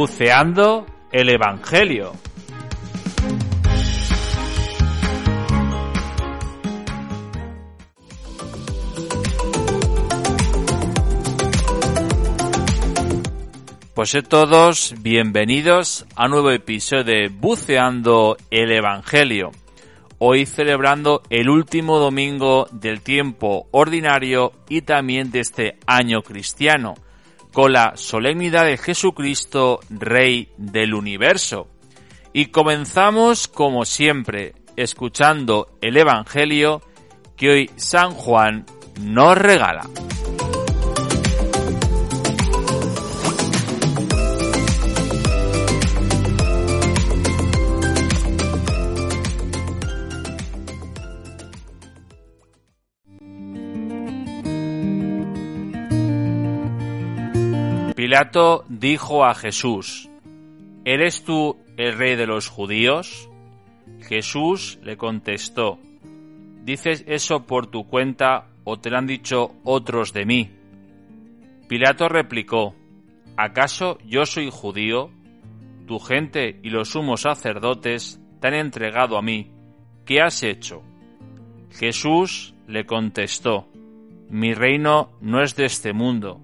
Buceando el Evangelio. Pues a todos bienvenidos a un nuevo episodio de Buceando el Evangelio. Hoy celebrando el último domingo del tiempo ordinario y también de este año cristiano, con la solemnidad de Jesucristo, Rey del universo. Y comenzamos como siempre, escuchando el Evangelio que hoy San Juan nos regala. Pilato dijo a Jesús, ¿Eres tú el rey de los judíos? Jesús le contestó, ¿Dices eso por tu cuenta o te lo han dicho otros de mí? Pilato replicó, ¿acaso yo soy judío? Tu gente y los sumos sacerdotes te han entregado a mí. ¿Qué has hecho? Jesús le contestó, Mi reino no es de este mundo.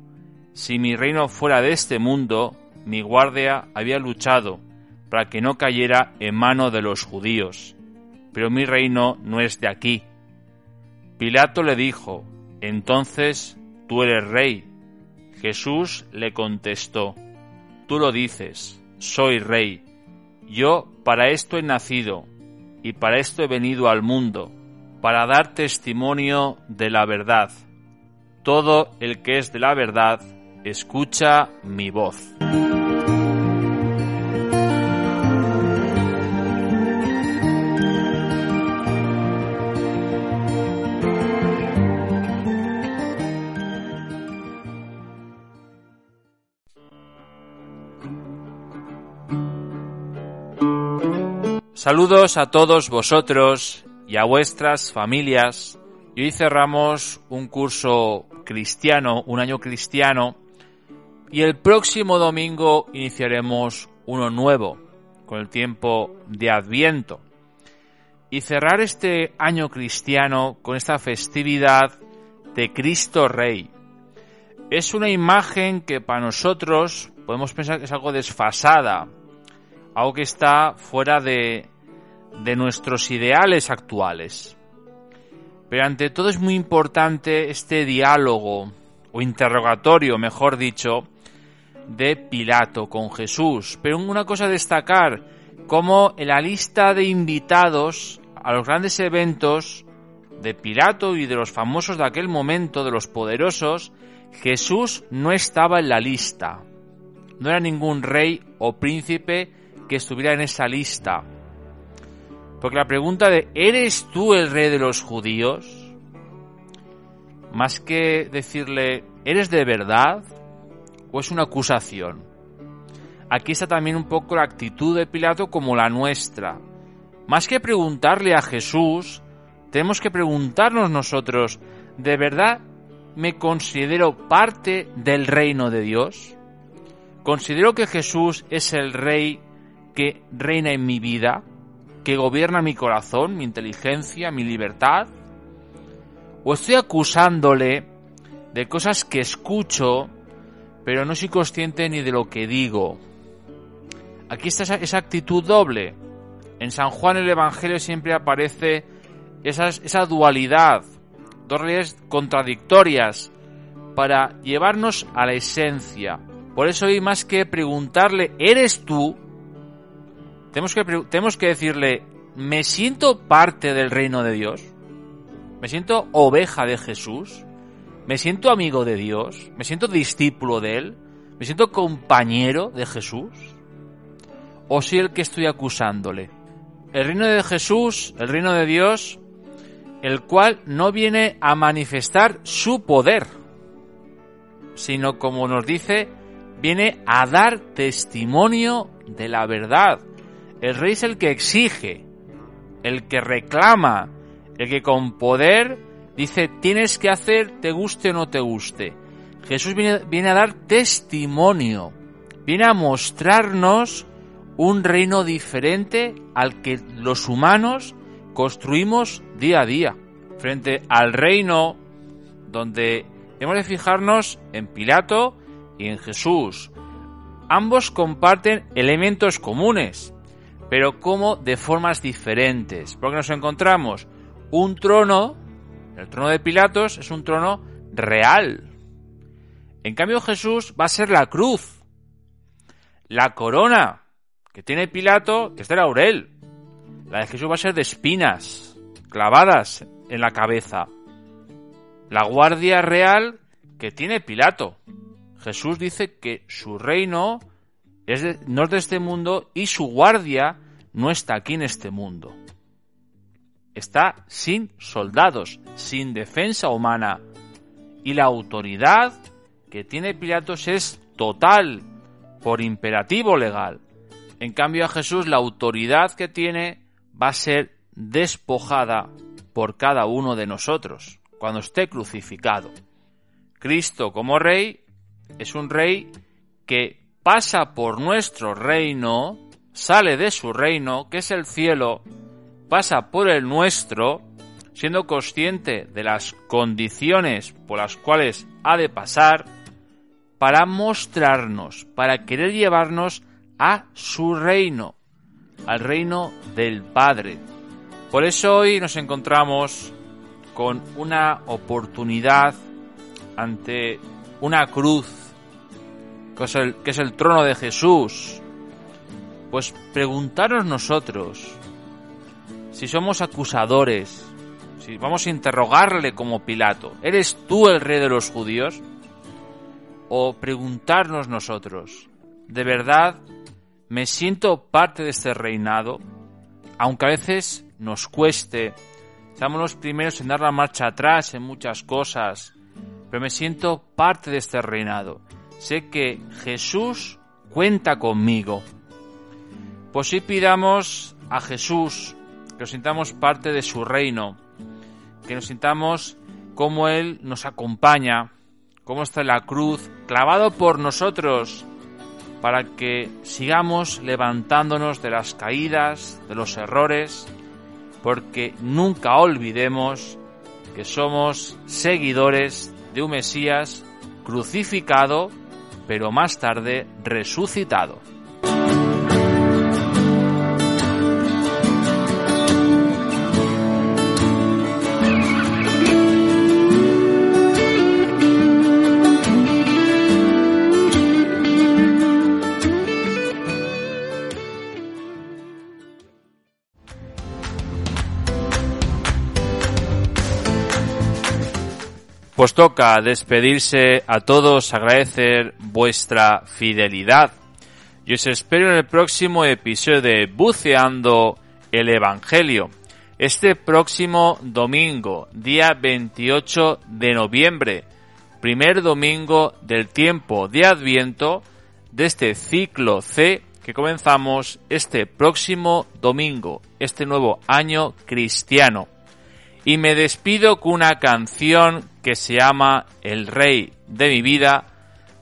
Si mi reino fuera de este mundo, mi guardia había luchado para que no cayera en mano de los judíos. Pero mi reino no es de aquí. Pilato le dijo, Entonces tú eres rey. Jesús le contestó, Tú lo dices, soy rey. Yo para esto he nacido, y para esto he venido al mundo, para dar testimonio de la verdad. Todo el que es de la verdad, escucha mi voz. Saludos a todos vosotros y a vuestras familias. Y hoy cerramos un curso cristiano, un año cristiano, y el próximo domingo iniciaremos uno nuevo, con el tiempo de Adviento. Y cerrar este año cristiano con esta festividad de Cristo Rey. Es una imagen que para nosotros podemos pensar que es algo desfasada, algo que está fuera de, de nuestros ideales actuales. Pero ante todo es muy importante este diálogo, o interrogatorio, mejor dicho, de Pilato con Jesús. Pero una cosa a destacar, como en la lista de invitados a los grandes eventos de Pilato y de los famosos de aquel momento, de los poderosos, Jesús no estaba en la lista. No era ningún rey o príncipe que estuviera en esa lista. Porque la pregunta de ¿eres tú el rey de los judíos? Más que decirle ¿eres de verdad? Es una acusación. Aquí está también un poco la actitud de Pilato como la nuestra. Más que preguntarle a Jesús, tenemos que preguntarnos nosotros, ¿de verdad me considero parte del reino de Dios? ¿Considero que Jesús es el rey que reina en mi vida, que gobierna mi corazón, mi inteligencia, mi libertad? ¿O estoy acusándole de cosas que escucho, pero no soy consciente ni de lo que digo. Aquí está esa, actitud doble. En San Juan el Evangelio siempre aparece esa, dualidad, dos realidades contradictorias, para llevarnos a la esencia. Por eso hoy más que preguntarle, ¿eres tú? Tenemos que, tenemos que decirle, ¿me siento parte del reino de Dios? ¿Me siento oveja de Jesús? ¿Me siento amigo de Dios? ¿Me siento discípulo de Él? ¿Me siento compañero de Jesús? ¿O soy el que estoy acusándole? El reino de Jesús, el reino de Dios, el cual no viene a manifestar su poder, sino como nos dice, viene a dar testimonio de la verdad. El rey es el que exige, el que reclama, el que con poder dice tienes que hacer, te guste o no te guste. Jesús viene, viene a dar testimonio, viene a mostrarnos un reino diferente al que los humanos construimos día a día. Frente al reino donde hemos de fijarnos en Pilato y en Jesús. Ambos comparten elementos comunes, pero como de formas diferentes. Porque nos encontramos un trono, el trono de Pilatos es un trono real. En cambio Jesús va a ser la cruz. La corona que tiene Pilato es de laurel. La de Jesús va a ser de espinas, clavadas en la cabeza. La guardia real que tiene Pilato. Jesús dice que su reino es no es de este mundo y su guardia no está aquí en este mundo. Está sin soldados, sin defensa humana. Y la autoridad que tiene Pilatos es total, por imperativo legal. En cambio a Jesús la autoridad que tiene va a ser despojada por cada uno de nosotros cuando esté crucificado. Cristo como rey es un rey que pasa por nuestro reino, sale de su reino, que es el cielo, pasa por el nuestro, siendo consciente de las condiciones por las cuales ha de pasar, para mostrarnos, para querer llevarnos a su reino, al reino del Padre. Por eso hoy nos encontramos con una oportunidad ante una cruz, que es, el, trono de Jesús, pues preguntaros nosotros si somos acusadores, si vamos a interrogarle como Pilato, ¿eres tú el rey de los judíos? O preguntarnos nosotros, ¿de verdad me siento parte de este reinado? Aunque a veces nos cueste, seamos los primeros en dar la marcha atrás en muchas cosas, pero me siento parte de este reinado. Sé que Jesús cuenta conmigo. Pues sí pidamos a Jesús que nos sintamos parte de su reino, que nos sintamos como Él nos acompaña, como está en la cruz, clavado por nosotros, para que sigamos levantándonos de las caídas, de los errores, porque nunca olvidemos que somos seguidores de un Mesías crucificado, pero más tarde resucitado. Pues toca despedirse a todos, agradecer vuestra fidelidad. Y os espero en el próximo episodio de Buceando el Evangelio. Este próximo domingo, día 28 de noviembre, primer domingo del tiempo de Adviento de este ciclo C que comenzamos este próximo domingo, este nuevo año cristiano. Y me despido con una canción que se llama El Rey de mi vida,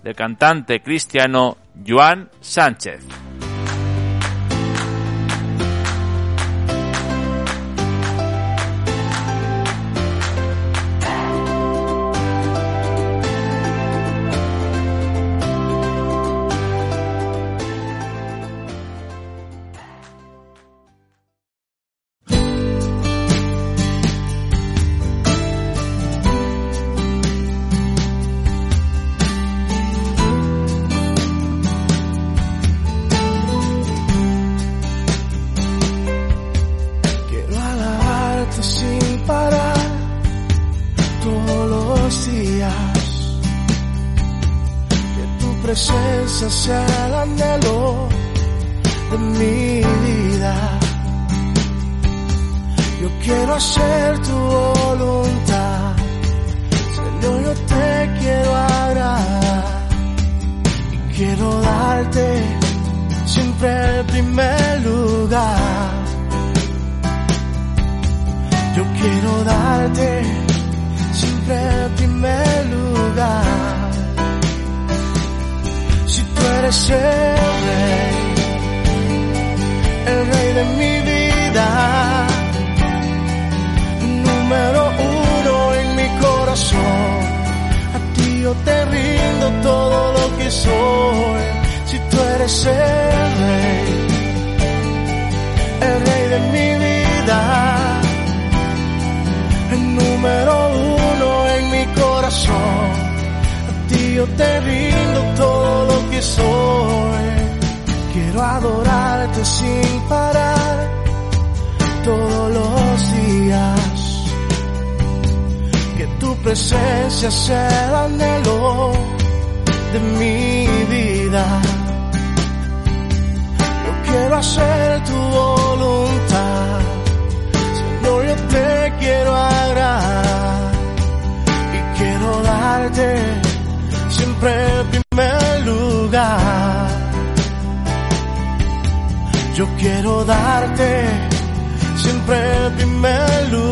del cantante cristiano Joan Sánchez. Quiero hacer tu voluntad, Señor, yo te quiero agradar quiero darte siempre el primer lugar. Yo quiero darte siempre el primer lugar. Si tú eres el te rindo todo lo que soy. Si tú eres el rey, el rey de mi vida, el número uno en mi corazón. A ti yo te rindo todo lo que soy. Quiero adorarte sin parar todos los días. Tu presencia sea el anhelo de mi vida. Yo quiero hacer tu voluntad. Señor, yo te quiero agradar y quiero darte siempre el primer lugar. Yo quiero darte siempre el primer lugar.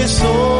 lo